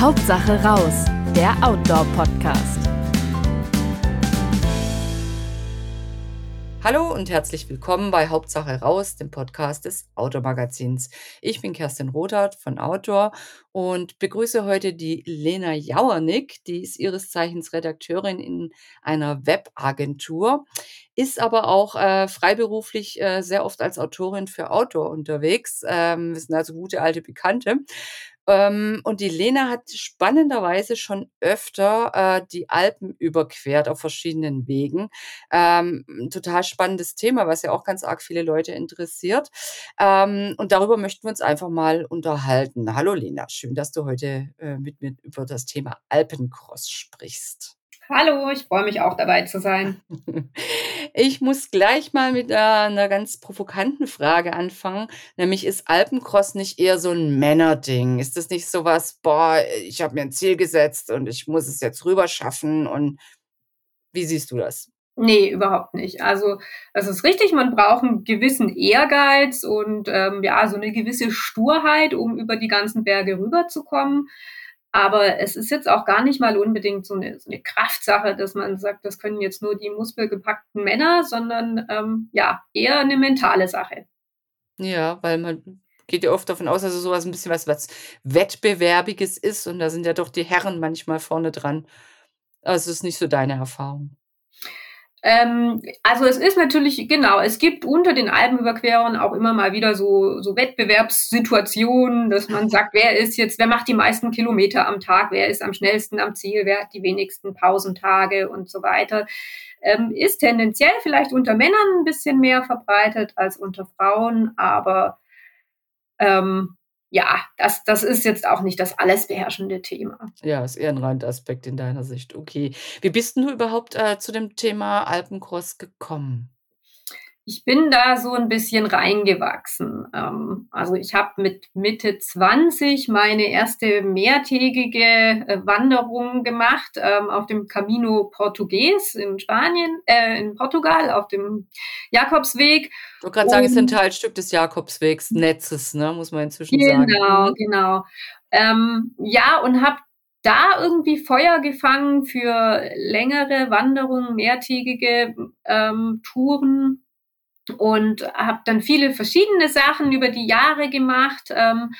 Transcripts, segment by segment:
Hauptsache raus, der Outdoor-Podcast. Hallo und herzlich willkommen bei Hauptsache raus, dem Podcast des Outdoor Magazins. Ich bin Kerstin Rothart von Outdoor und begrüße heute die Lena Jauernick, die ist ihres Zeichens Redakteurin in einer Webagentur, ist aber auch äh, freiberuflich äh, sehr oft als Autorin für Outdoor unterwegs. Ähm, wir sind also gute alte Bekannte. Ähm, und die Lena hat spannenderweise schon öfter äh, die Alpen überquert auf verschiedenen Wegen. Ähm, total spannendes Thema, was ja auch ganz arg viele Leute interessiert. Ähm, und darüber möchten wir uns einfach mal unterhalten. Hallo Lena, schön, dass du heute äh, mit mir über das Thema Alpencross sprichst. Hallo, ich freue mich auch dabei zu sein. Ich muss gleich mal mit einer ganz provokanten Frage anfangen, nämlich ist Alpencross nicht eher so ein Männerding? Ist das nicht so was, boah, ich habe mir ein Ziel gesetzt und ich muss es jetzt rüber schaffen und wie siehst du das? Nee, überhaupt nicht. Also es ist richtig, man braucht einen gewissen Ehrgeiz und ähm, ja, so eine gewisse Sturheit, um über die ganzen Berge rüberzukommen. Aber es ist jetzt auch gar nicht mal unbedingt so eine, so eine Kraftsache, dass man sagt, das können jetzt nur die muskelgepackten Männer, sondern ähm, ja, eher eine mentale Sache. Ja, weil man geht ja oft davon aus, dass es sowas ein bisschen was, was Wettbewerbiges ist und da sind ja doch die Herren manchmal vorne dran. Also es ist nicht so deine Erfahrung. Ähm, also es ist natürlich, genau, es gibt unter den Alpenüberquerern auch immer mal wieder so, so Wettbewerbssituationen, dass man sagt, wer ist jetzt, wer macht die meisten Kilometer am Tag, wer ist am schnellsten am Ziel, wer hat die wenigsten Pausentage und so weiter. Ähm, ist tendenziell vielleicht unter Männern ein bisschen mehr verbreitet als unter Frauen, aber ähm, ja, das, das ist jetzt auch nicht das alles beherrschende Thema. Ja, ist eher ein Randaspekt in deiner Sicht. Okay. Wie bist du überhaupt äh, zu dem Thema Alpencross gekommen? Ich bin da so ein bisschen reingewachsen. Ähm, also ich habe mit Mitte 20 meine erste mehrtägige äh, Wanderung gemacht ähm, auf dem Camino Portugues in Spanien, äh, in Portugal, auf dem Jakobsweg. Ich wollte gerade sagen, es ist ein Teilstück des Jakobswegs Netzes, ne, muss man inzwischen genau, sagen. Genau, genau. Ähm, ja, und habe da irgendwie Feuer gefangen für längere Wanderungen, mehrtägige ähm, Touren und habe dann viele verschiedene Sachen über die Jahre gemacht. Ähm,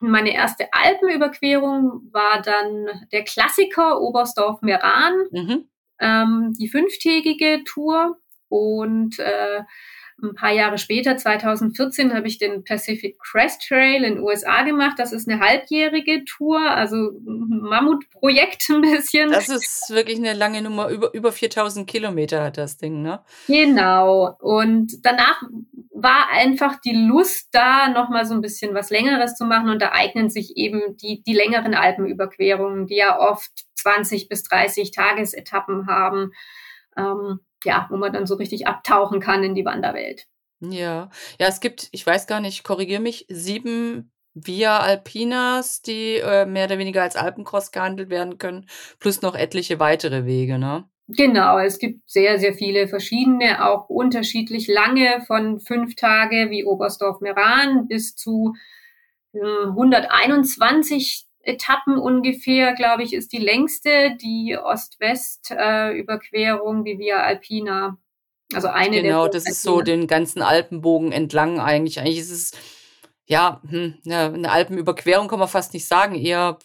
meine erste Alpenüberquerung war dann der Klassiker Oberstdorf-Meran, mhm. ähm, die fünftägige Tour. Und äh, ein paar Jahre später, 2014, habe ich den Pacific Crest Trail in den USA gemacht. Das ist eine halbjährige Tour, also ein Mammutprojekt ein bisschen. Das ist wirklich eine lange Nummer. Über, über 4000 Kilometer hat das Ding, ne? Genau. Und danach war einfach die Lust da, nochmal so ein bisschen was Längeres zu machen. Und da eignen sich eben die, die längeren Alpenüberquerungen, die ja oft 20 bis 30 Tagesetappen haben. Ähm, ja, wo man dann so richtig abtauchen kann in die Wanderwelt. Ja, ja, es gibt, ich weiß gar nicht, korrigiere mich, sieben Via Alpinas, die äh, mehr oder weniger als Alpencross gehandelt werden können, plus noch etliche weitere Wege, ne? Genau, es gibt sehr, sehr viele verschiedene, auch unterschiedlich lange, von fünf Tage wie Oberstdorf-Meran bis zu äh, 121 Etappen ungefähr, glaube ich, ist die längste, die Ost-West-Überquerung, äh, die Via Alpina. Also eine Genau, das ist so den ganzen Alpenbogen entlang eigentlich. Eigentlich ist es, ja, hm, ja, eine Alpenüberquerung kann man fast nicht sagen, eher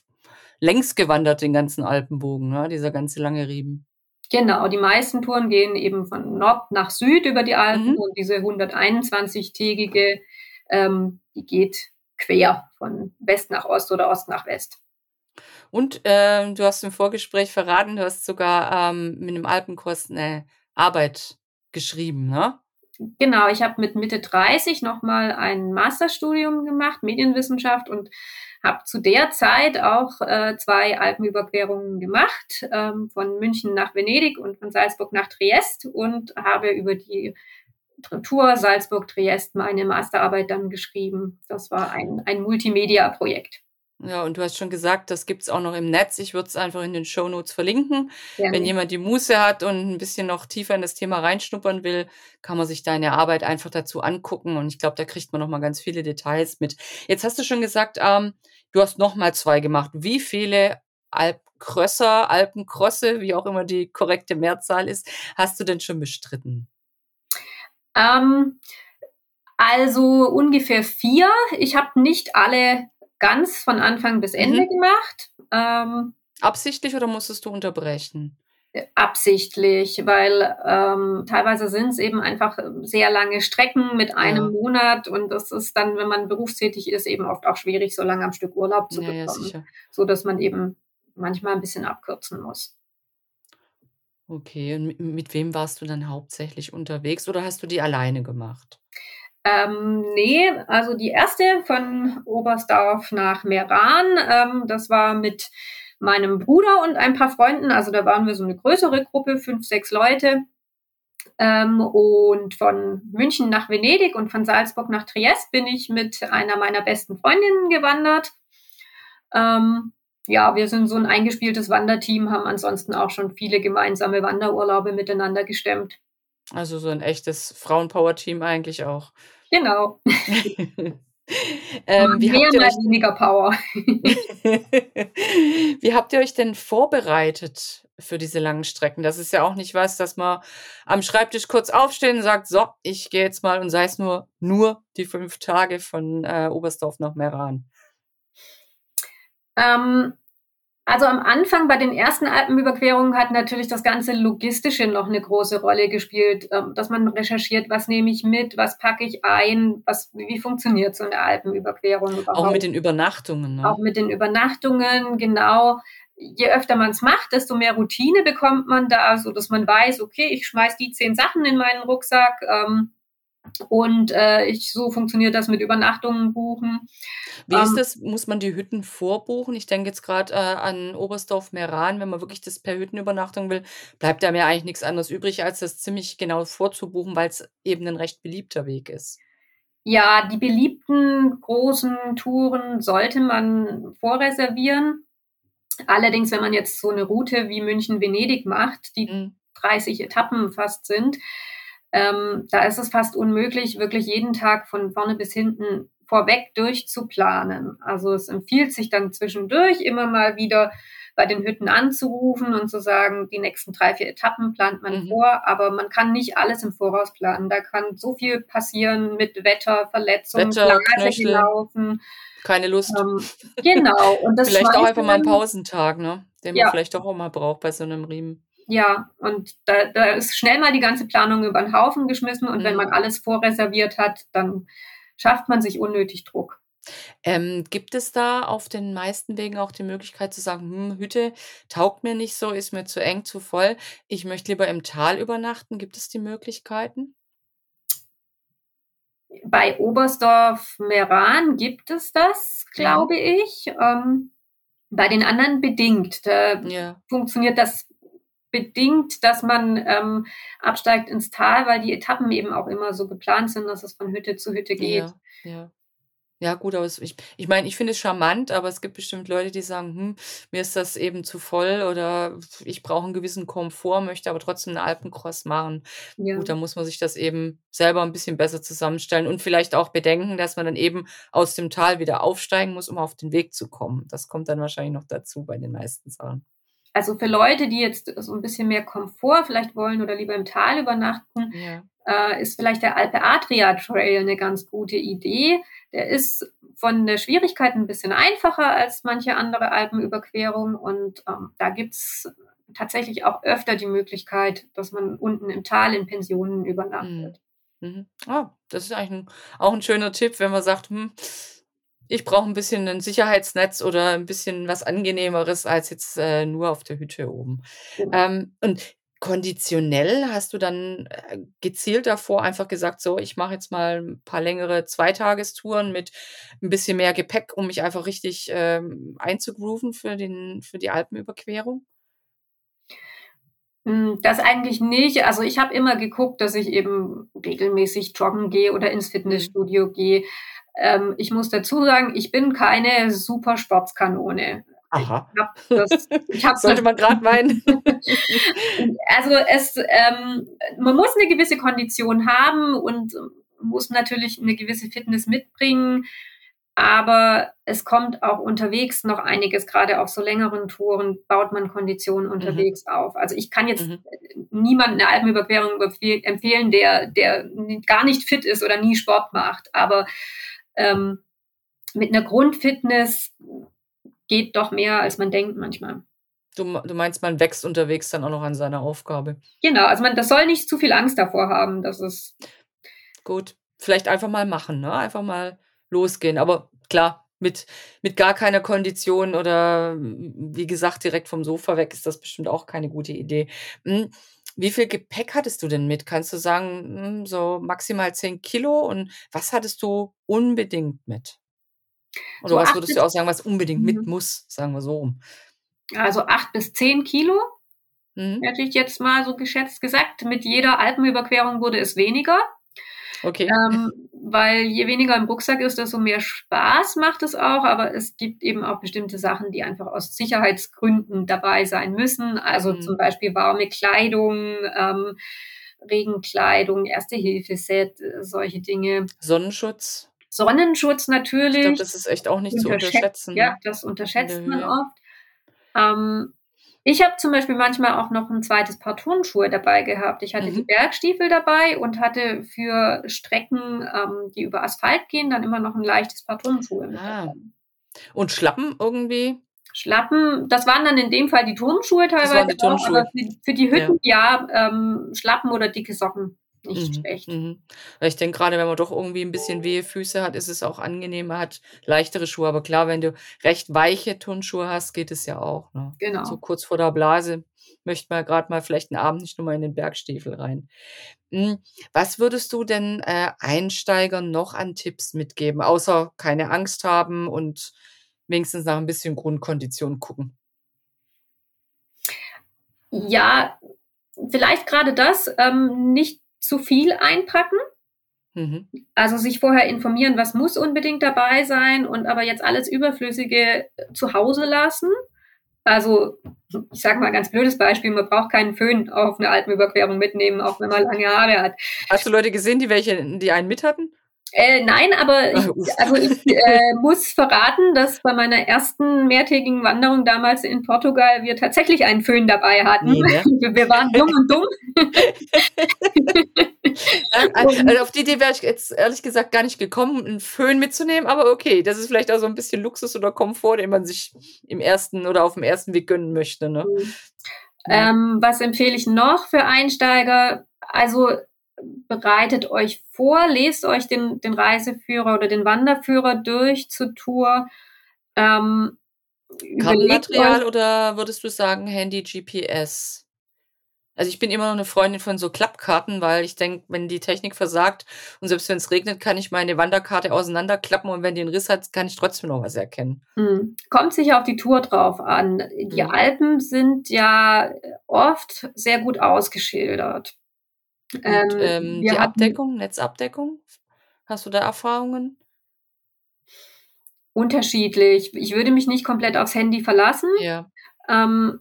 längs gewandert den ganzen Alpenbogen, ne? dieser ganze lange Riemen. Genau, die meisten Touren gehen eben von Nord nach Süd über die Alpen mhm. und diese 121-tägige, ähm, die geht quer von West nach Ost oder Ost nach West. Und äh, du hast im Vorgespräch verraten, du hast sogar ähm, mit einem Alpenkurs eine Arbeit geschrieben, ne? Genau, ich habe mit Mitte 30 nochmal ein Masterstudium gemacht, Medienwissenschaft, und habe zu der Zeit auch äh, zwei Alpenüberquerungen gemacht, ähm, von München nach Venedig und von Salzburg nach Triest und habe über die Tour Salzburg-Triest meine Masterarbeit dann geschrieben. Das war ein, ein Multimedia-Projekt. Ja, und du hast schon gesagt, das gibt's auch noch im Netz. Ich würde es einfach in den Show Notes verlinken. Gerne. Wenn jemand die Muße hat und ein bisschen noch tiefer in das Thema reinschnuppern will, kann man sich deine Arbeit einfach dazu angucken. Und ich glaube, da kriegt man noch mal ganz viele Details mit. Jetzt hast du schon gesagt, ähm, du hast noch mal zwei gemacht. Wie viele Alpcrosser, Alpencrosse, wie auch immer die korrekte Mehrzahl ist, hast du denn schon bestritten? Ähm, also ungefähr vier. Ich habe nicht alle ganz von Anfang bis Ende mhm. gemacht. Ähm, Absichtlich oder musstest du unterbrechen? Absichtlich, weil ähm, teilweise sind es eben einfach sehr lange Strecken mit einem ja. Monat und das ist dann, wenn man berufstätig ist, eben oft auch schwierig, so lange am Stück Urlaub zu ja, bekommen, ja, so dass man eben manchmal ein bisschen abkürzen muss. Okay, und mit, wem warst du dann hauptsächlich unterwegs oder hast du die alleine gemacht? Ähm, nee, also die erste von Oberstdorf nach Meran, ähm, das war mit meinem Bruder und ein paar Freunden. Also da waren wir so eine größere Gruppe, fünf, sechs Leute. Ähm, und von München nach Venedig und von Salzburg nach Triest bin ich mit einer meiner besten Freundinnen gewandert. Ähm, ja, wir sind so ein eingespieltes Wanderteam, haben ansonsten auch schon viele gemeinsame Wanderurlaube miteinander gestemmt. Also so ein echtes Frauenpower-Team eigentlich auch. Genau. ähm, wie Mehr mal weniger Power. wie habt ihr euch denn vorbereitet für diese langen Strecken? Das ist ja auch nicht was, dass man am Schreibtisch kurz aufsteht und sagt, so, ich gehe jetzt mal und sei es nur, nur die fünf Tage von äh, Oberstdorf nach Meran. Ähm, also am Anfang bei den ersten Alpenüberquerungen hat natürlich das ganze Logistische noch eine große Rolle gespielt, ähm, dass man recherchiert, was nehme ich mit, was packe ich ein, was, wie funktioniert so eine Alpenüberquerung überhaupt. Auch mit den Übernachtungen. Ne? Auch mit den Übernachtungen, genau. Je öfter man es macht, desto mehr Routine bekommt man da, so dass man weiß, okay, ich schmeiß die zehn Sachen in meinen Rucksack. Ähm, und äh, ich, so funktioniert das mit Übernachtungen buchen. Wie ist ähm, das? Muss man die Hütten vorbuchen? Ich denke jetzt gerade äh, an Oberstdorf Meran, wenn man wirklich das per Hüttenübernachtung will, bleibt da mir eigentlich nichts anderes übrig, als das ziemlich genau vorzubuchen, weil es eben ein recht beliebter Weg ist. Ja, die beliebten großen Touren sollte man vorreservieren. Allerdings, wenn man jetzt so eine Route wie München-Venedig macht, die mhm. 30 Etappen fast sind, ähm, da ist es fast unmöglich, wirklich jeden Tag von vorne bis hinten vorweg durchzuplanen. Also es empfiehlt sich dann zwischendurch immer mal wieder bei den Hütten anzurufen und zu sagen, die nächsten drei, vier Etappen plant man mhm. vor, aber man kann nicht alles im Voraus planen. Da kann so viel passieren mit Wetter, Verletzungen, Wetter, Knöchel, laufen. Keine Lust. Ähm, genau. Und das vielleicht auch einfach mal einen Pausentag, ne? Den ja. man vielleicht auch mal braucht bei so einem Riemen. Ja, und da, da ist schnell mal die ganze Planung über den Haufen geschmissen und mhm. wenn man alles vorreserviert hat, dann schafft man sich unnötig Druck. Ähm, gibt es da auf den meisten Wegen auch die Möglichkeit zu sagen, hm, Hütte taugt mir nicht so, ist mir zu eng, zu voll, ich möchte lieber im Tal übernachten? Gibt es die Möglichkeiten? Bei Oberstdorf Meran gibt es das, glaube ja. ich. Ähm, bei den anderen bedingt. Da ja. funktioniert das bedingt, dass man ähm, absteigt ins Tal, weil die Etappen eben auch immer so geplant sind, dass es von Hütte zu Hütte geht. Ja, ja. Ja, gut, aber es, ich, ich meine, ich finde es charmant, aber es gibt bestimmt Leute, die sagen, hm, mir ist das eben zu voll oder ich brauche einen gewissen Komfort, möchte aber trotzdem einen Alpencross machen. Ja. Gut, da muss man sich das eben selber ein bisschen besser zusammenstellen und vielleicht auch bedenken, dass man dann eben aus dem Tal wieder aufsteigen muss, um auf den Weg zu kommen. Das kommt dann wahrscheinlich noch dazu bei den meisten Sachen also für Leute, die jetzt so ein bisschen mehr Komfort vielleicht wollen oder lieber im Tal übernachten, ja. äh, ist vielleicht der Alpe Adria Trail eine ganz gute Idee. Der ist von der Schwierigkeit ein bisschen einfacher als manche andere Alpenüberquerung und ähm, da gibt's tatsächlich auch öfter die Möglichkeit, dass man unten im Tal in Pensionen übernachtet. Mhm. Mhm. Oh, das ist eigentlich ein, auch ein schöner Tipp, wenn man sagt, hm, ich brauche ein bisschen ein Sicherheitsnetz oder ein bisschen was Angenehmeres als jetzt äh, nur auf der Hütte oben. Mhm. Ähm, und konditionell hast du dann äh, gezielt davor einfach gesagt, so, ich mache jetzt mal ein paar längere Zweitagestouren mit ein bisschen mehr Gepäck, um mich einfach richtig ähm, einzugrooven für, den, für die Alpenüberquerung? Hm, das eigentlich nicht. Also ich habe immer geguckt, dass ich eben regelmäßig joggen gehe oder ins mhm. Fitnessstudio gehe. Ähm, ich muss dazu sagen, ich bin keine super Sportskanone. Aha. Ich hab das, ich hab Sollte man gerade meinen. also es, ähm, man muss eine gewisse Kondition haben und muss natürlich eine gewisse Fitness mitbringen. Aber es kommt auch unterwegs noch einiges, gerade auf so längeren Touren baut man Konditionen mhm. unterwegs mhm. auf. Also ich kann jetzt mhm. niemanden eine Alpenüberquerung empfehlen, der, der gar nicht fit ist oder nie Sport macht. Aber ähm, mit einer Grundfitness geht doch mehr, als man denkt manchmal. Du, du meinst, man wächst unterwegs dann auch noch an seiner Aufgabe. Genau, also man das soll nicht zu viel Angst davor haben, dass es. Gut, vielleicht einfach mal machen, ne? Einfach mal losgehen. Aber klar, mit, mit gar keiner Kondition oder wie gesagt, direkt vom Sofa weg ist das bestimmt auch keine gute Idee. Hm, wie viel Gepäck hattest du denn mit? Kannst du sagen, hm, so maximal 10 Kilo? Und was hattest du unbedingt mit? Oder so was würdest du auch sagen, was unbedingt mhm. mit muss, sagen wir so rum? Also 8 bis 10 Kilo, mhm. hätte ich jetzt mal so geschätzt gesagt. Mit jeder Alpenüberquerung wurde es weniger. Okay. Ähm, weil je weniger im Rucksack ist, desto mehr Spaß macht es auch. Aber es gibt eben auch bestimmte Sachen, die einfach aus Sicherheitsgründen dabei sein müssen. Also mhm. zum Beispiel warme Kleidung, ähm, Regenkleidung, Erste-Hilfe-Set, äh, solche Dinge. Sonnenschutz. Sonnenschutz natürlich. Ich glaube, das ist echt auch nicht zu unterschätzen. Ja, das unterschätzt man oft. Ähm, ich habe zum Beispiel manchmal auch noch ein zweites Paar Turnschuhe dabei gehabt. Ich hatte mhm. die Bergstiefel dabei und hatte für Strecken, ähm, die über Asphalt gehen, dann immer noch ein leichtes Paar Turnschuhe mit ah. dabei. Und Schlappen irgendwie? Schlappen, das waren dann in dem Fall die Turnschuhe teilweise. Das waren die Turnschuhe. Auch, aber für, für, die Hütten ja, ja ähm, Schlappen oder dicke Socken nicht mhm, schlecht. Mhm. Ich denke, gerade wenn man doch irgendwie ein bisschen wehe Füße hat, ist es auch angenehmer, hat leichtere Schuhe. Aber klar, wenn du recht weiche Turnschuhe hast, geht es ja auch. Ne? Genau. So kurz vor der Blase möchte man gerade mal vielleicht einen Abend nicht nur mal in den Bergstiefel rein. Hm, was würdest du denn äh, Einsteigern noch an Tipps mitgeben, außer keine Angst haben und wenigstens nach ein bisschen Grundkondition gucken? Ja, vielleicht gerade das, ähm, nicht zu viel einpacken. Mhm. Also sich vorher informieren, was muss unbedingt dabei sein und aber jetzt alles Überflüssige zu Hause lassen. Also ich sage mal ein ganz blödes Beispiel, man braucht keinen Föhn auf eine Alpenüberquerung mitnehmen, auch wenn man lange Haare hat. Hast du Leute gesehen, die welche, die einen mit hatten? Äh, nein, aber ich, also ich äh, muss verraten, dass bei meiner ersten mehrtägigen Wanderung damals in Portugal wir tatsächlich einen Föhn dabei hatten. Nee, ne? Wir waren dumm und dumm. also auf die Idee wäre ich jetzt ehrlich gesagt gar nicht gekommen, einen Föhn mitzunehmen, aber okay, das ist vielleicht auch so ein bisschen Luxus oder Komfort, den man sich im ersten oder auf dem ersten Weg gönnen möchte. Ne? Mhm. Ähm, was empfehle ich noch für Einsteiger? Also bereitet euch vor, lest euch den, den Reiseführer oder den Wanderführer durch zur Tour. Ähm, Kartenmaterial oder würdest du sagen Handy GPS? Also ich bin immer noch eine Freundin von so Klappkarten, weil ich denke, wenn die Technik versagt und selbst wenn es regnet, kann ich meine Wanderkarte auseinanderklappen und wenn die einen Riss hat, kann ich trotzdem noch was erkennen. Hm. Kommt sicher auf die Tour drauf an. Die hm. Alpen sind ja oft sehr gut ausgeschildert. Und, ähm, ähm die Abdeckung, Netzabdeckung, hast du da Erfahrungen? Unterschiedlich. Ich würde mich nicht komplett aufs Handy verlassen. Ja. Ähm,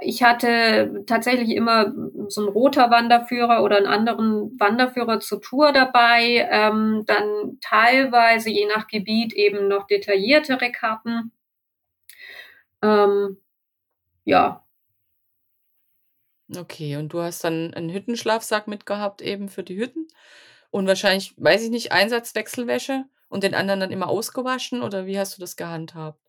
ich hatte tatsächlich immer so einen roter Wanderführer oder einen anderen Wanderführer zur Tour dabei. Ähm, dann teilweise, je nach Gebiet, eben noch detailliertere Karten. Ähm, ja, Okay, und du hast dann einen Hüttenschlafsack mitgehabt eben für die Hütten und wahrscheinlich, weiß ich nicht, Einsatzwechselwäsche und den anderen dann immer ausgewaschen oder wie hast du das gehandhabt?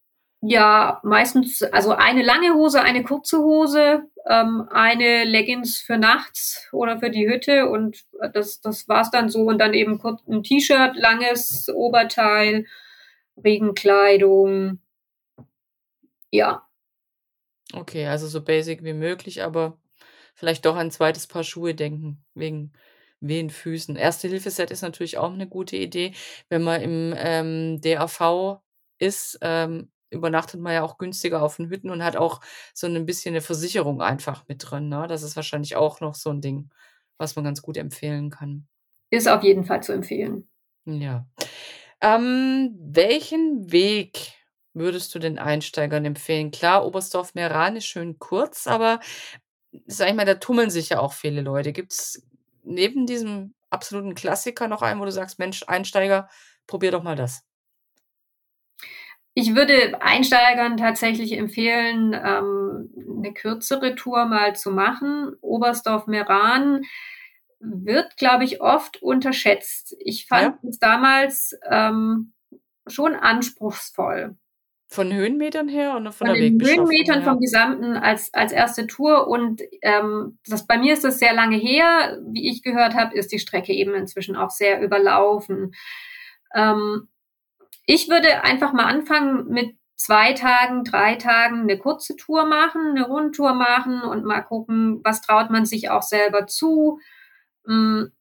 Ja, meistens, also eine lange Hose, eine kurze Hose, ähm, eine Leggings für nachts oder für die Hütte und das, das war's dann so und dann eben kurz ein T-Shirt, langes Oberteil, Regenkleidung. Ja. Okay, also so basic wie möglich, aber vielleicht doch ein zweites Paar Schuhe denken, wegen wehen Füßen. Erste-Hilfe-Set ist natürlich auch eine gute Idee. Wenn man im ähm, DAV ist, ähm, übernachtet man ja auch günstiger auf den Hütten und hat auch so ein bisschen eine Versicherung einfach mit drin. Ne? Das ist wahrscheinlich auch noch so ein Ding, was man ganz gut empfehlen kann. Ist auf jeden Fall zu empfehlen. Ja. Ähm, welchen Weg würdest du den Einsteigern empfehlen? Klar, Oberstdorf-Meran ist schön kurz, aber sage ich mal, da tummeln sich ja auch viele Leute. Gibt's neben diesem absoluten Klassiker noch einen, wo du sagst: „Mensch, Einsteiger, probier doch mal das?“ Ich würde Einsteigern tatsächlich empfehlen, ähm, 'ne kürzere Tour mal zu machen. Oberstdorf-Meran wird, glaube ich, oft unterschätzt. Ich fand Ja. es damals, ähm, schon anspruchsvoll. Von Höhenmetern her oder von Von der den Höhenmetern vom her? Gesamten als als 1. Tour und, ähm, das bei mir ist das sehr lange her. Wie ich gehört habe, ist die Strecke eben inzwischen auch sehr überlaufen. Ähm, ich würde einfach mal anfangen mit 2 Tagen, 3 Tagen 'ne kurze Tour machen, 'ne Rundtour machen und mal gucken, was traut man sich auch selber zu? Hm,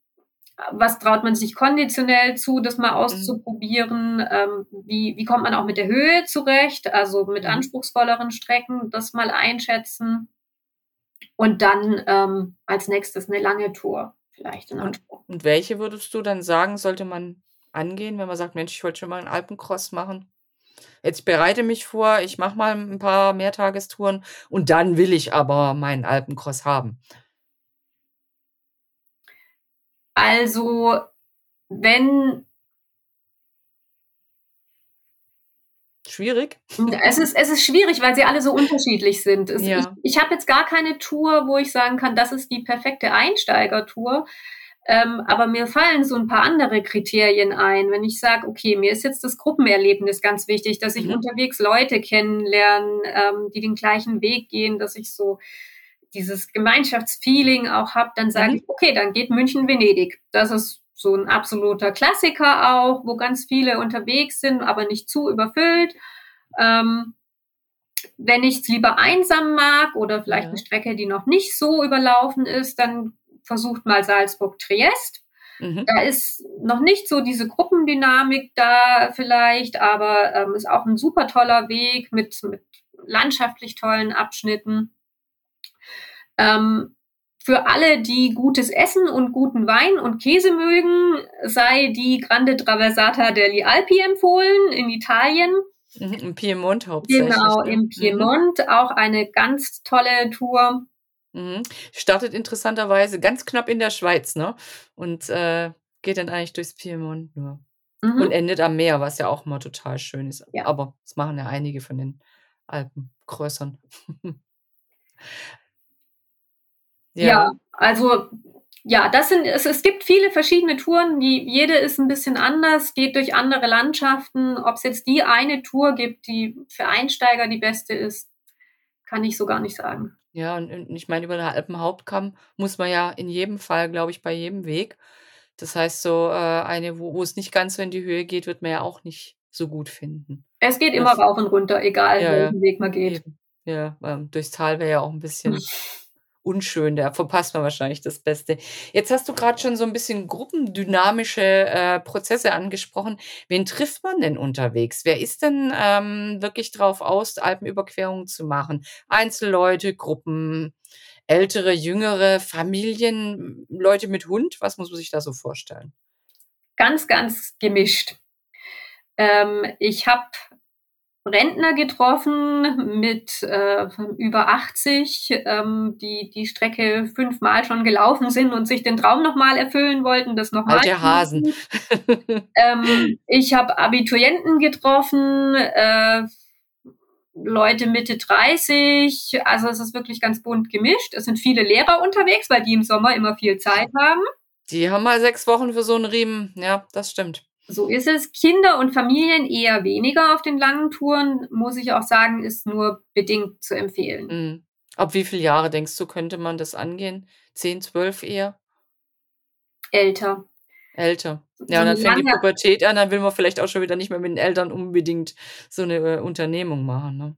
was traut man sich konditionell zu, das mal Mhm. auszuprobieren? Ähm, wie wie kommt man auch mit der Höhe zurecht, also mit Mhm. anspruchsvolleren Strecken, das mal einschätzen. Und dann, ähm, als Nächstes 'ne lange Tour vielleicht in Und Anspruch und welche würdest du dann sagen, sollte man angehen, wenn man sagt: „Mensch, ich wollte schon mal 'n Alpencross machen. Jetzt bereite mich vor, ich mache mal 'n paar Mehrtagestouren und dann will ich aber meinen Alpencross haben.“ Also, wenn Schwierig? Es ist es ist schwierig, weil sie alle so unterschiedlich sind. Es ich Ja. ich habe jetzt gar keine Tour, wo ich sagen kann, das ist die perfekte Einsteigertour. Ähm, aber mir fallen so 'n paar andere Kriterien ein. Wenn ich sage: „Okay, mir ist jetzt das Gruppenerlebnis ganz wichtig, dass ich Mhm. unterwegs Leute kennenlerne, ähm, die den gleichen Weg gehen, dass ich so dieses Gemeinschaftsfeeling auch habe“, dann sage Mhm. ich: „Okay, dann geht München-Venedig.“ Das ist so 'n absoluter Klassiker auch, wo ganz viele unterwegs sind, aber nicht zu überfüllt. Ähm, wenn ich's lieber einsam mag oder vielleicht Ja. Strecke, die noch nicht so überlaufen ist, dann versucht mal Salzburg-Triest. Mhm. Da ist noch nicht so diese Gruppendynamik da vielleicht, aber, ähm, ist auch 'n super toller Weg mit mit landschaftlich tollen Abschnitten. Ähm, für alle, die gutes Essen und guten Wein und Käse mögen, sei die Grande Traversata degli Alpi empfohlen in Italien. Mhm, im Piemont hauptsächlich, Genau, ne? im Mhm. Piemont, auch eine ganz tolle Tour. Mhm. Startet interessanterweise ganz knapp in der Schweiz, ne? Und, äh, geht dann eigentlich durchs Piemont nur und Mhm. endet am Meer, was ja auch immer total schön ist. Ja. Aber das machen ja einige von den Alpencrossern. Ja, Ja. also ja, das sind es es gibt viele verschiedene Touren, die jede ist 'n bisschen anders, geht durch andere Landschaften. Ob's jetzt die eine Tour gibt, die für Einsteiger die beste ist, kann ich so gar nicht sagen. Ja, und und ich meine, über den Alpenhauptkamm muss man ja in jedem Fall, glaube ich, bei jedem Weg. Das heißt so, äh, eine, wo wo es nicht ganz so in die Höhe geht, wird man ja auch nicht so gut finden. Es geht immer rauf und runter, egal Ja, ja, welchen Weg man geht. Ja, ähm, durchs Tal wäre ja auch 'n bisschen unschön, da verpasst man wahrscheinlich das Beste. Jetzt hast du grad schon so 'n bisschen gruppendynamische, äh, Prozesse angesprochen. Wen trifft man denn unterwegs? Wer ist denn, ähm, wirklich drauf aus, Alpenüberquerungen zu machen? Einzelleute, Gruppen, Ältere, Jüngere, Familien, Leute mit Hund? Was muss man sich da so vorstellen? Ganz, ganz gemischt. Ähm, ich habe Rentner getroffen mit, äh, über 80, ähm, die die Strecke fünfmal schon gelaufen sind und sich den Traum noch mal erfüllen wollten, das noch mal Alte Hasen. Ähm, ich habe Abiturienten getroffen, äh, Leute Mitte 30. Also, es ist wirklich ganz bunt gemischt. Es sind viele Lehrer unterwegs, weil die im Sommer immer viel Zeit haben. Die haben mal 6 Wochen für so 'n Riemen. Ja, das stimmt. So ist es. Kinder und Familien eher weniger auf den langen Touren, muss ich auch sagen, ist nur bedingt zu empfehlen. Mhm. Ab wie viel Jahre denkst du, könnte man das angehen? 10, 12 eher? Älter. Älter. Ja, und dann fängt die Pubertät an, dann will man vielleicht auch schon wieder nicht mehr mit den Eltern unbedingt so 'ne, äh, Unternehmung machen, ne?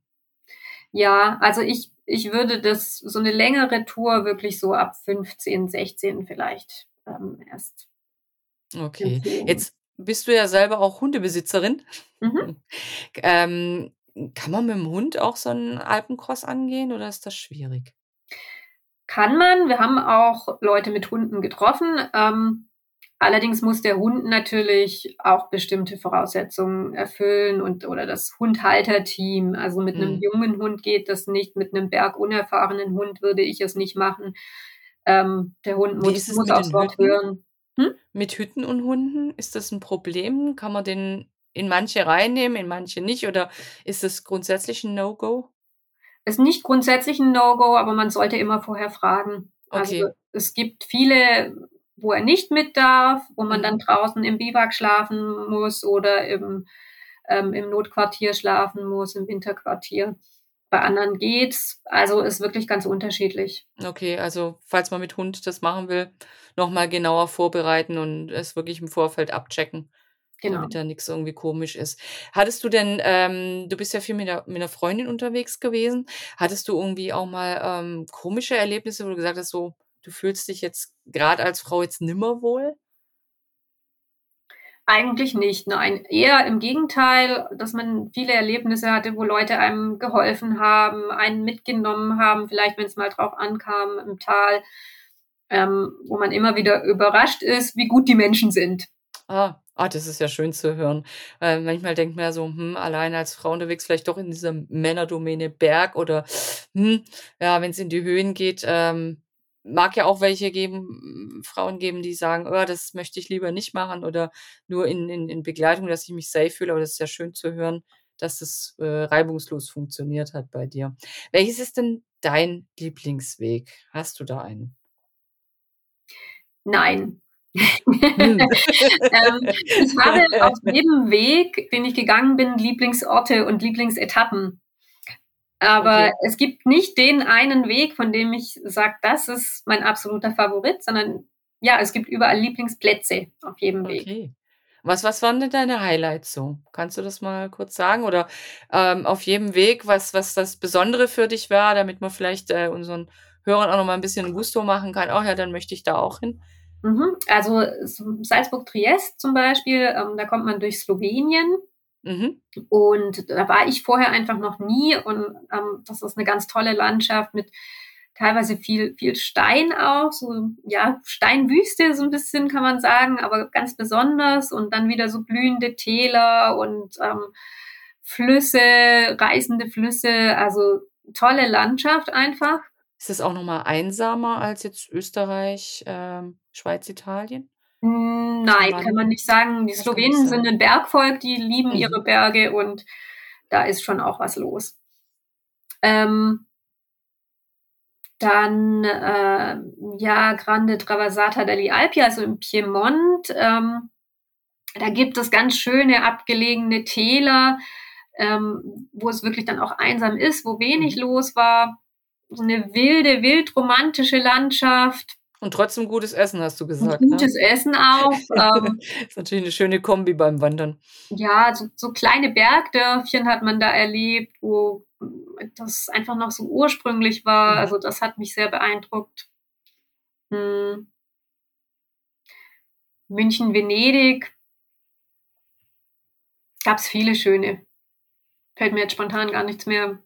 Ja, also ich ich würde das so 'ne längere Tour wirklich so ab 15, 16 vielleicht, ähm, erst Okay. empfehlen. Jetzt bist du ja selber auch Hundebesitzerin. Mhm. Ähm, kann man mit'm Hund auch so 'n Alpencross angehen oder ist das schwierig? Kann man. Wir haben auch Leute mit Hunden getroffen. Ähm, Allerdings muss der Hund natürlich auch bestimmte Voraussetzungen erfüllen und oder das Hundhalterteam. Also mit einem Mhm. jungen Hund geht das nicht, mit einem bergunerfahrenen Hund würde ich es nicht machen. Ähm, der Hund muss, muss mit aufs Wort hören. Hm? Mit Hütten und Hunden, ist das ein Problem? Kann man den in manche reinnehmen, in manche nicht oder ist das grundsätzlich 'n No-Go? Ist nicht grundsätzlich ein No-Go, aber man sollte immer vorher fragen. Also, Okay. es gibt viele, wo er nicht mit darf, wo man dann Mhm. draußen im Biwak schlafen muss oder im ähm, im Notquartier schlafen muss, im Winterquartier. Bei anderen geht's. Also, ist wirklich ganz unterschiedlich. Okay, also, falls man mit Hund das machen will, noch mal genauer vorbereiten und es wirklich im Vorfeld abchecken, Genau. damit da nix irgendwie komisch ist. Hattest du denn ähm, du bist ja viel mit 'ner mit 'ner Freundin unterwegs gewesen. Hattest du irgendwie auch mal, ähm, komische Erlebnisse, wo du gesagt hast, so, du fühlst dich jetzt grad als Frau jetzt nimmer wohl? Eigentlich nicht, nein. Eher im Gegenteil, dass man viele Erlebnisse hatte, wo Leute einem geholfen haben, einen mitgenommen haben, vielleicht wenn's mal drauf ankam im Tal, ähm, wo man immer wieder überrascht ist, wie gut die Menschen sind. Ah. Ah, das ist ja schön zu hören. Weil manchmal denkt man ja so: „Hm, alleine als Frau unterwegs, vielleicht doch in dieser Männerdomäne Berg oder hm, ja, wenn's in die Höhen geht, ähm, mag ja auch welche geben Frauen geben, die sagen: „Oh, das möchte ich lieber nicht machen oder nur in in in Begleitung, dass ich mich safe fühle.“ Aber das ist ja schön zu hören, dass es, äh, reibungslos funktioniert hat bei dir. Welches ist denn dein Lieblingsweg? Hast du da einen? Nein. Hm. Ähm, ich habe auf jedem Weg, den ich gegangen bin, Lieblingsorte und Lieblingsetappen. Aber Okay. es gibt nicht den einen Weg, von dem ich sage: „Das ist mein absoluter Favorit“, sondern ja, es gibt überall Lieblingsplätze auf jedem Weg. Okay. Was was waren denn deine Highlights so? Kannst du das mal kurz sagen? Oder, ähm, auf jedem Weg, was was das Besondere für dich war, damit man vielleicht, äh, unseren Hörern auch noch mal 'n bisschen Gusto machen kann: „Ach ja, dann möchte ich da auch hin.“ Mhm. Also, Salzburg-Triest zum Beispiel, ähm, da kommt man durch Slowenien. Mhm. Und da war ich vorher einfach noch nie und, ähm, das ist 'ne ganz tolle Landschaft mit teilweise viel viel Stein auch, so, ja, Steinwüste so 'n bisschen, kann man sagen, aber ganz besonders und dann wieder so blühende Täler und, ähm, Flüsse, reißende Flüsse, also tolle Landschaft einfach. Ist das auch noch mal einsamer als jetzt Österreich, ähm, Schweiz, Italien? Hm, nein, kann man nicht sagen. Die Slowenen sind sagen. 'n Bergvolk, die lieben ihre Mhm. Berge und da ist schon auch was los. Ähm dann, äh, ja, Grande Traversata degli Alpi, also im Piemont, ähm, da gibt es ganz schöne abgelegene Täler, ähm, wo es wirklich dann auch einsam ist, wo wenig Mhm. los war. So 'ne wilde, wild-romantische Landschaft. Und trotzdem gutes Essen, hast du Und gesagt, ne? gutes Essen auch, ähm Ist natürlich 'ne schöne Kombi beim Wandern. Ja, so so kleine Bergdörfchen hat man da erlebt, wo, das einfach noch so ursprünglich war. Mhm. Also, das hat mich sehr beeindruckt. Hm. München, Venedig. Gab's viele schöne. Fällt mir jetzt spontan gar nichts mehr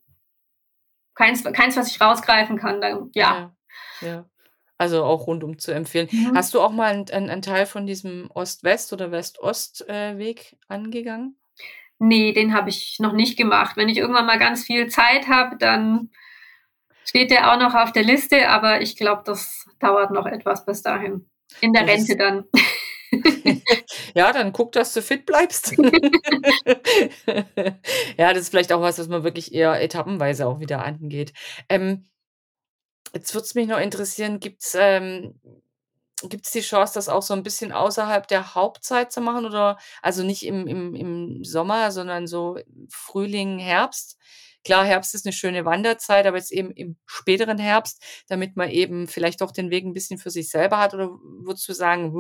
keins keins, was ich rausgreifen kann, dann ja. Ja, ja. Also, auch rundum zu empfehlen. Mhm. Hast du auch mal 'n 'n 'n Teil von diesem Ost-West oder West-Ost äh, Weg angegangen? Ne, den habe ich noch nicht gemacht. Wenn ich irgendwann mal ganz viel Zeit habe, dann steht der auch noch auf der Liste, aber ich glaube, das dauert noch etwas bis dahin. In der Rente dann. Ja, dann guck, dass du fit bleibst. Ja, das ist vielleicht auch was, was man wirklich eher etappenweise auch wieder angeht. Ähm jetzt würde es mich noch interessieren, gibt's, ähm gibt's die Chance, das auch so 'n bisschen außerhalb der Hauptzeit zu machen oder also, nicht im im im Sommer, sondern so Frühling, Herbst? Klar, Herbst ist 'ne schöne Wanderzeit, aber jetzt eben im späteren Herbst, damit man eben vielleicht auch den Weg 'n bisschen für sich selber hat oder würdest du sagen: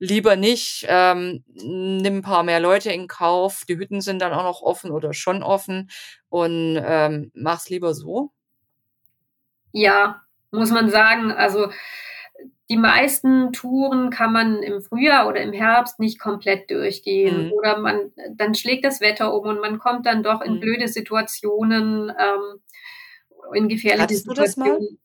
„Lieber nicht, ähm, nimm 'n paar mehr Leute in Kauf, die Hütten sind dann auch noch offen oder schon offen und, ähm, mach's lieber so?“ Ja, muss man sagen. Also, die meisten Touren kann man im Frühjahr oder im Herbst nicht komplett durchgehen Mhm. oder man dann schlägt das Wetter um und man kommt dann doch in Mhm. blöde Situationen, ähm, in gefährliche Hattest du das mal? Situationen.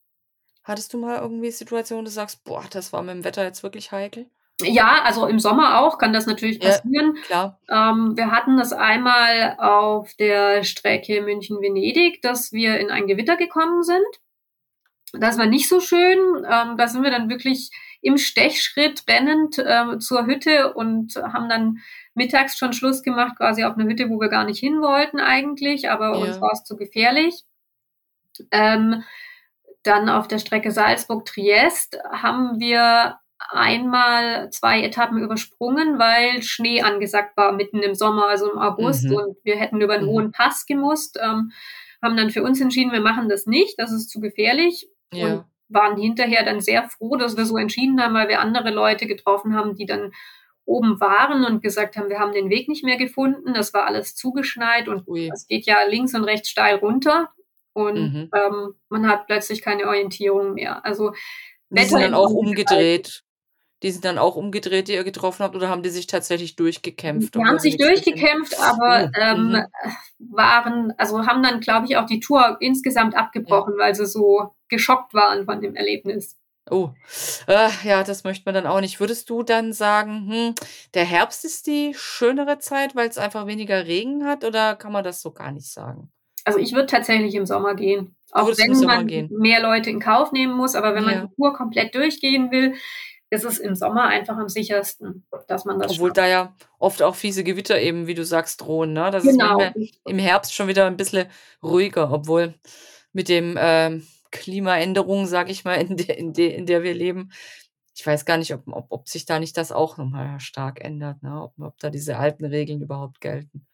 Hattest du mal irgendwie Situationen, wo du sagst: „Boah, das war mit'm Wetter jetzt wirklich heikel?“ Ja, also im Sommer auch kann das natürlich passieren. Ja, klar. Ähm, wir hatten das einmal auf der Strecke München-Venedig, dass wir in ein Gewitter gekommen sind. Das war nicht so schön. Ähm, da sind wir dann wirklich im Stechschritt rennend äh, zur Hütte und haben dann mittags schon Schluss gemacht, quasi auf einer Hütte, wo wir gar nicht hin wollten eigentlich, aber ja. uns war es zu gefährlich. Ähm, dann auf der Strecke Salzburg-Triest haben wir einmal zwei Etappen übersprungen, weil Schnee angesagt war mitten im Sommer, also im August, mhm. und wir hätten über einen mhm. hohen Pass gemusst. Ähm, haben dann für uns entschieden, wir machen das nicht, das ist zu gefährlich. Ja. Und waren hinterher dann sehr froh, dass wir so entschieden haben, weil wir andere Leute getroffen haben, die dann oben waren und gesagt haben, wir haben den Weg nicht mehr gefunden. Das war alles zugeschneit und es geht ja links und rechts steil runter und mhm. ähm, man hat plötzlich keine Orientierung mehr. Also die sind dann auch umgedreht. Die sind dann auch umgedreht, die ihr getroffen habt, oder haben die sich tatsächlich durchgekämpft? Die haben sich durchgekämpft, aber oh. ähm, mhm. waren, also haben dann, glaube ich, auch die Tour insgesamt abgebrochen, ja. weil sie so geschockt waren von dem Erlebnis. Oh, äh, ja, das möchte man dann auch nicht. Würdest du dann sagen, hm, der Herbst ist die schönere Zeit, weil es einfach weniger Regen hat, oder kann man das so gar nicht sagen? Also ich würde tatsächlich im Sommer gehen. Auch wenn man gehen. mehr Leute in Kauf nehmen muss, aber wenn man ja. die Tour komplett durchgehen will, ist es im Sommer einfach am sichersten, dass man das Obwohl schafft. da ja oft auch fiese Gewitter eben, wie du sagst, drohen. Ne? Das genau. ist im Herbst schon wieder ein bisschen ruhiger, obwohl mit dem ähm, Klimaänderungen, sage ich mal, in der, in, der, in der wir leben, ich weiß gar nicht, ob, ob, ob sich da nicht das auch nochmal stark ändert, ne? ob, ob da diese alten Regeln überhaupt gelten.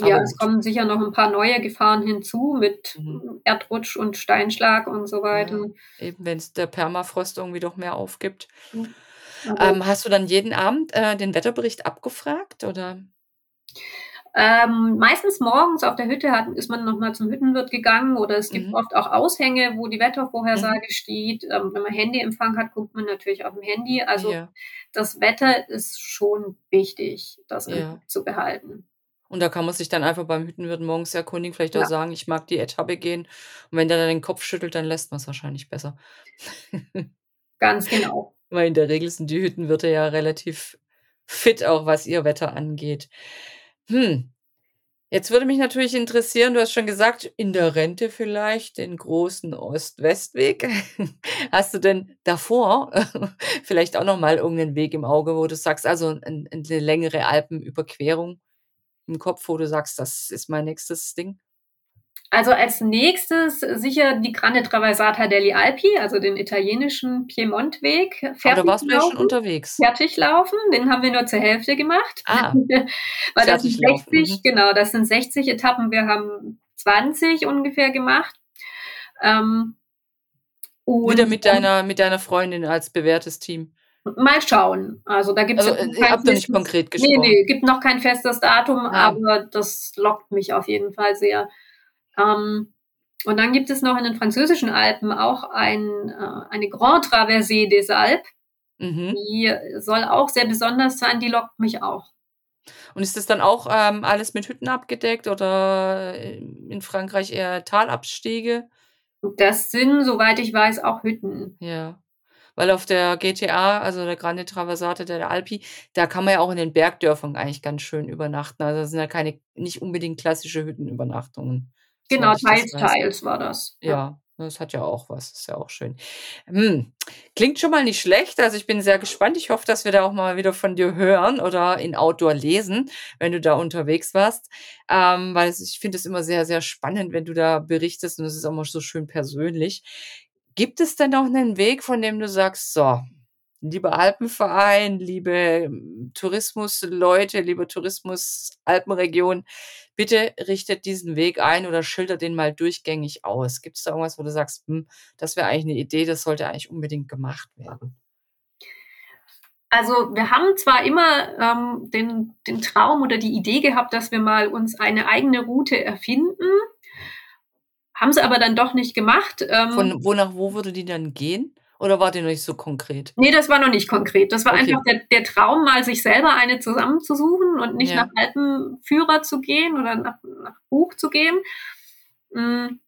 Ja, Aber es kommen sicher noch ein paar neue Gefahren hinzu mit mhm. Erdrutsch und Steinschlag und so weiter. Ja, eben, wenn es der Permafrost irgendwie doch mehr aufgibt. Mhm. Ähm, hast du dann jeden Abend äh, den Wetterbericht abgefragt oder? Ähm, meistens morgens auf der Hütte hat, ist man nochmal zum Hüttenwirt gegangen oder es gibt mhm. oft auch Aushänge, wo die Wettervorhersage mhm. steht. Ähm, wenn man Handyempfang hat, guckt man natürlich auf dem Handy. Also ja. das Wetter ist schon wichtig, das ja. zu behalten. Und da kann man sich dann einfach beim Hüttenwirt morgens erkundigen, vielleicht auch ja. sagen, ich mag die Etappe gehen. Und wenn der dann den Kopf schüttelt, dann lässt man es wahrscheinlich besser. Ganz genau. Weil in der Regel sind die Hüttenwirte ja relativ fit, auch was ihr Wetter angeht. Hm. Jetzt würde mich natürlich interessieren, du hast schon gesagt, in der Rente vielleicht den großen Ost-West-Weg. Hast du denn davor vielleicht auch noch mal irgendeinen Weg im Auge, wo du sagst, also ein, eine längere Alpenüberquerung im Kopf, wo du sagst, das ist mein nächstes Ding? Also als nächstes sicher die Grande Traversata degli Alpi, also den italienischen Piemont-Weg. Fertig da warst du ja schon unterwegs. Fertig laufen, den haben wir nur zur Hälfte gemacht. Ah, Weil das sind 60, mhm. genau, das sind 60 Etappen, wir haben 20 ungefähr gemacht. Ähm, Wieder mit deiner, mit deiner Freundin als bewährtes Team. Mal schauen. Also da gibt es also, ja habt ihr nicht konkret gesprochen? Nee, nee, gibt noch kein festes Datum, ja. aber das lockt mich auf jeden Fall sehr. Ähm, und dann gibt es noch in den französischen Alpen auch ein, äh, eine Grand Traversée des Alpes. Mhm. Die soll auch sehr besonders sein, die lockt mich auch. Und ist das dann auch ähm, alles mit Hütten abgedeckt oder in Frankreich eher Talabstiege? Das sind, soweit ich weiß, auch Hütten. Ja. Weil auf der GTA, also der Grande Traversate der Alpi, da kann man ja auch in den Bergdörfern eigentlich ganz schön übernachten. Also das sind ja keine, nicht unbedingt klassische Hüttenübernachtungen. Genau, teils, teils war das. Ja. Das hat ja auch was, ist ja auch schön. Hm. Klingt schon mal nicht schlecht. Also ich bin sehr gespannt. Ich hoffe, dass wir da auch mal wieder von dir hören oder in Outdoor lesen, wenn du da unterwegs warst. Ähm, weil ich finde es immer sehr, sehr spannend, wenn du da berichtest und es ist auch immer so schön persönlich. Gibt es denn noch einen Weg, von dem du sagst, so, lieber Alpenverein, liebe ähm, Tourismusleute, liebe Tourismus-Alpenregion, bitte richtet diesen Weg ein oder schildert den mal durchgängig aus. Gibt es da irgendwas, wo du sagst, hm, das wäre eigentlich eine Idee, das sollte eigentlich unbedingt gemacht werden? Also wir haben zwar immer ähm, den, den Traum oder die Idee gehabt, dass wir mal uns eine eigene Route erfinden, haben sie aber dann doch nicht gemacht. Ähm, Von wo nach wo würde die dann gehen? Oder war die noch nicht so konkret? Nee, das war noch nicht konkret. Das war okay. einfach der, der, Traum, mal sich selber eine zusammenzusuchen und nicht ja. nach Alpenführer zu gehen oder nach, nach Buch zu gehen. Mhm.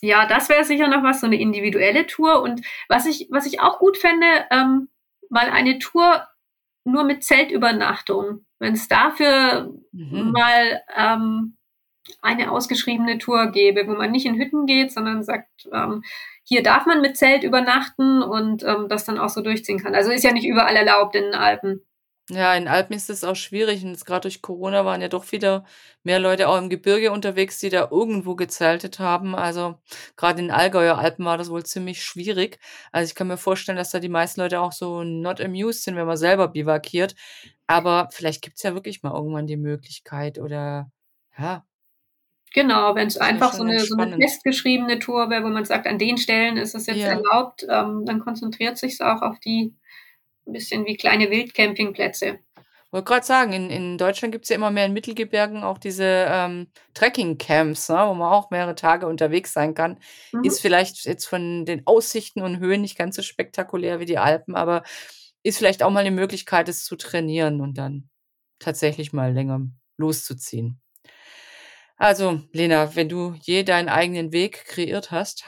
Ja, das wäre sicher noch was, so eine individuelle Tour. Und was ich, was ich auch gut fände, ähm, mal eine Tour nur mit Zeltübernachtung. Wenn es dafür mhm. mal ähm, eine ausgeschriebene Tour gäbe, wo man nicht in Hütten geht, sondern sagt, ähm, hier darf man mit Zelt übernachten und ähm, das dann auch so durchziehen kann. Also ist ja nicht überall erlaubt in den Alpen. Ja, in Alpen ist es auch schwierig und gerade durch Corona waren ja doch wieder mehr Leute auch im Gebirge unterwegs, die da irgendwo gezeltet haben. Also gerade in Allgäuer Alpen war das wohl ziemlich schwierig. Also ich kann mir vorstellen, dass da die meisten Leute auch so not amused sind, wenn man selber bivakiert. Aber vielleicht gibt es ja wirklich mal irgendwann die Möglichkeit oder ja, Genau, wenn es einfach so eine, so eine festgeschriebene Tour wäre, wo man sagt, an den Stellen ist es jetzt ja. erlaubt, ähm, dann konzentriert sich es auch auf die ein bisschen wie kleine Wildcampingplätze. Ich wollte gerade sagen, in, in Deutschland gibt es ja immer mehr in Mittelgebirgen auch diese ähm, Trekking-Camps, ne, wo man auch mehrere Tage unterwegs sein kann. Mhm. Ist vielleicht jetzt von den Aussichten und Höhen nicht ganz so spektakulär wie die Alpen, aber ist vielleicht auch mal eine Möglichkeit, es zu trainieren und dann tatsächlich mal länger loszuziehen. Also, Lena, wenn du je deinen eigenen Weg kreiert hast,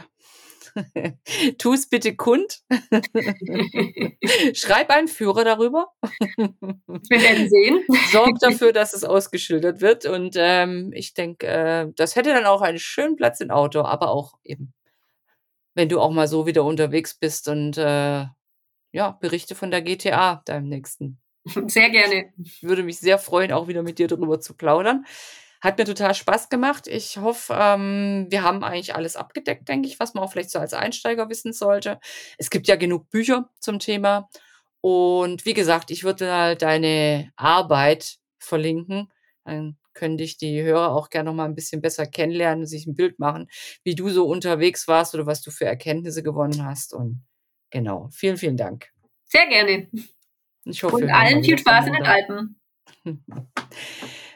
tu es bitte kund. Schreib einen Führer darüber. Wir werden sehen. Sorg dafür, dass es ausgeschildert wird. Und ähm, ich denke, äh, das hätte dann auch einen schönen Platz im Auto, aber auch eben, wenn du auch mal so wieder unterwegs bist und äh, ja, berichte von der GTA, deinem nächsten. Sehr gerne. Ich würde mich sehr freuen, auch wieder mit dir darüber zu plaudern. Hat mir total Spaß gemacht. Ich hoffe, ähm, wir haben eigentlich alles abgedeckt, denke ich, was man auch vielleicht so als Einsteiger wissen sollte. Es gibt ja genug Bücher zum Thema. Und wie gesagt, ich würde halt deine Arbeit verlinken. Dann können dich die Hörer auch gerne noch mal ein bisschen besser kennenlernen, sich ein Bild machen, wie du so unterwegs warst oder was du für Erkenntnisse gewonnen hast. Und genau, vielen, vielen Dank. Sehr gerne. Ich hoffe, Und allen viel Spaß in den Alpen.